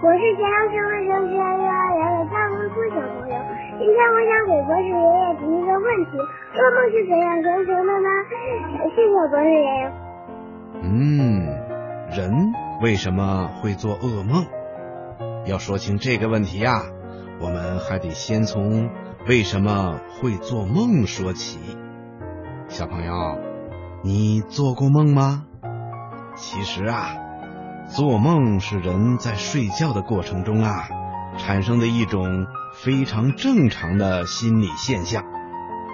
我是江苏省实验幼儿园的张文初小朋友。今天我想给博士爷爷提一个问题：噩梦是怎样形成的呢？谢谢博士爷爷。嗯，人为什么会做噩梦？要说清这个问题呀，我们还得先从为什么会做梦说起。小朋友，你做过梦吗？其实啊。做梦是人在睡觉的过程中啊，产生的一种非常正常的心理现象。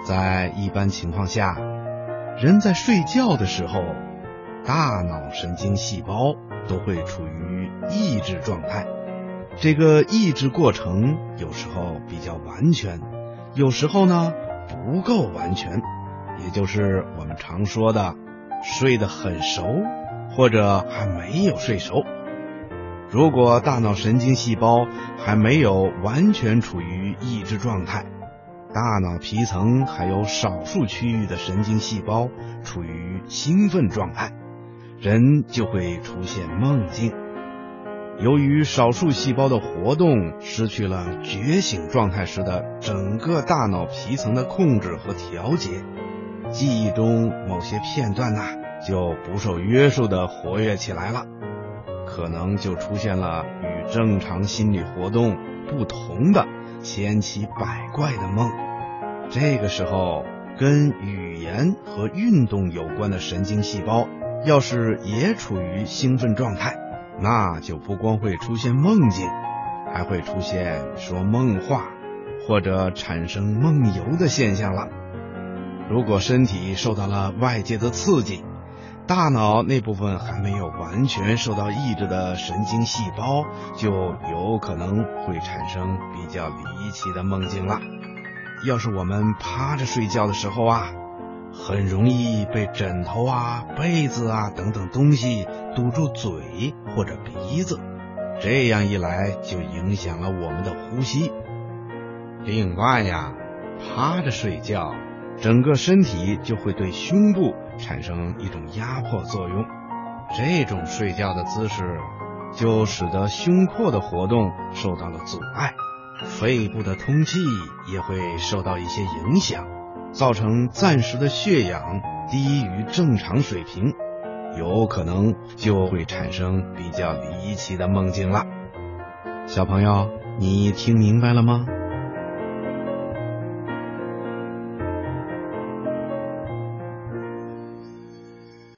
在一般情况下，人在睡觉的时候，大脑神经细胞都会处于抑制状态。这个抑制过程有时候比较完全，有时候呢不够完全，也就是我们常说的睡得很熟。或者还没有睡熟。如果大脑神经细胞还没有完全处于抑制状态，大脑皮层还有少数区域的神经细胞处于兴奋状态，人就会出现梦境。由于少数细胞的活动失去了觉醒状态时的整个大脑皮层的控制和调节，记忆中某些片段呐。就不受约束的活跃起来了，可能就出现了与正常心理活动不同的千奇百怪的梦。这个时候，跟语言和运动有关的神经细胞要是也处于兴奋状态，那就不光会出现梦境，还会出现说梦话或者产生梦游的现象了。如果身体受到了外界的刺激，大脑那部分还没有完全受到抑制的神经细胞，就有可能会产生比较离奇的梦境了。要是我们趴着睡觉的时候啊，很容易被枕头啊、被子啊等等东西堵住嘴或者鼻子，这样一来就影响了我们的呼吸。另外呀，趴着睡觉。整个身体就会对胸部产生一种压迫作用，这种睡觉的姿势就使得胸廓的活动受到了阻碍，肺部的通气也会受到一些影响，造成暂时的血氧低于正常水平，有可能就会产生比较离奇的梦境了。小朋友，你听明白了吗？